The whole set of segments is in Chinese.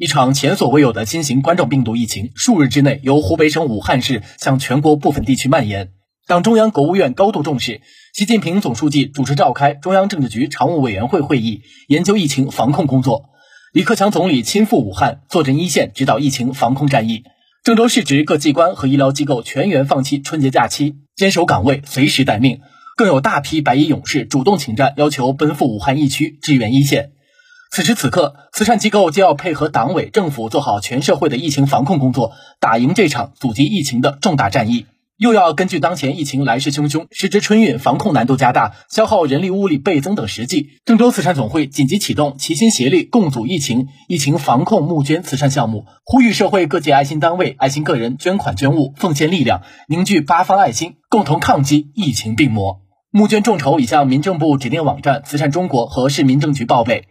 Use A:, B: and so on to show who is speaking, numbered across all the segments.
A: 一场前所未有的新型冠状病毒疫情，数日之内由湖北省武汉市向全国部分地区蔓延。党中央、国务院高度重视，习近平总书记主持召开中央政治局常务委员会会议，研究疫情防控工作。李克强总理亲赴武汉，坐镇一线，指导疫情防控战役。郑州市直各机关和医疗机构全员放弃春节假期，坚守岗位，随时待命。更有大批白衣勇士主动请战，要求奔赴武汉疫区支援一线。此时此刻，慈善机构就要配合党委政府做好全社会的疫情防控工作，打赢这场阻击疫情的重大战役。又要根据当前疫情来势汹汹，时值春运，防控难度加大，消耗人力物力倍增等实际，郑州慈善总会紧急启动齐心协力共阻疫情疫情防控募捐慈善项目，呼吁社会各界爱心单位、爱心个人捐款捐物，奉献力量，凝聚八方爱心，共同抗击疫情病魔。募捐众筹已向民政部指定网站慈善中国和市民政局报备。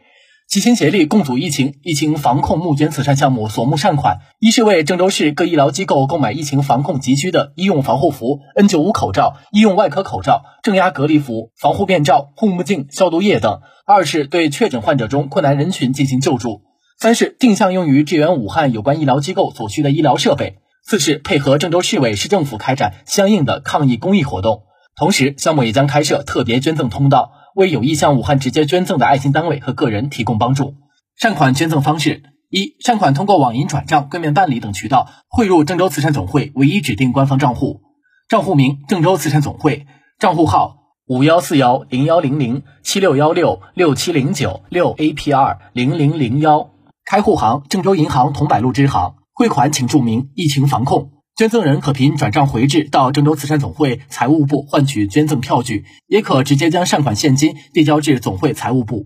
A: 齐心协力共阻疫情，疫情防控募捐慈善项目所募善款，一是为郑州市各医疗机构购买疫情防控急需的医用防护服、N95 口罩、医用外科口罩、正压隔离服、防护面罩、护目镜、消毒液等；二是对确诊患者中困难人群进行救助；三是定向用于支援武汉有关医疗机构所需的医疗设备；四是配合郑州市委市政府开展相应的抗疫公益活动。同时，项目也将开设特别捐赠通道。为有意向武汉直接捐赠的爱心单位和个人提供帮助。善款捐赠方式：一、善款通过网银转账、柜面办理等渠道汇入郑州慈善总会唯一指定官方账户，账户名郑州慈善总会，账户号五幺四幺零幺零零七六幺六六七零九六 APR 零零零幺，开户行郑州银行桐柏路支行，汇款请注明疫情防控。捐赠人可凭转账回执到郑州慈善总会财务部换取捐赠票据，也可直接将善款现金递交至总会财务部。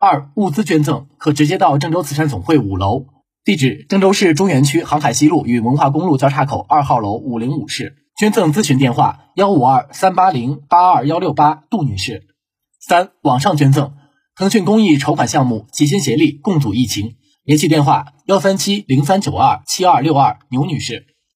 A: 二、物资捐赠可直接到郑州慈善总会五楼，地址郑州市中原区航海西路与文化公路交叉口二号楼五零五室。捐赠咨询电话：幺五二三八零八二幺六八，杜女士。三、网上捐赠，腾讯公益筹款项目齐心协力共阻疫情，联系电话：幺三七零三九二七二六二，牛女士。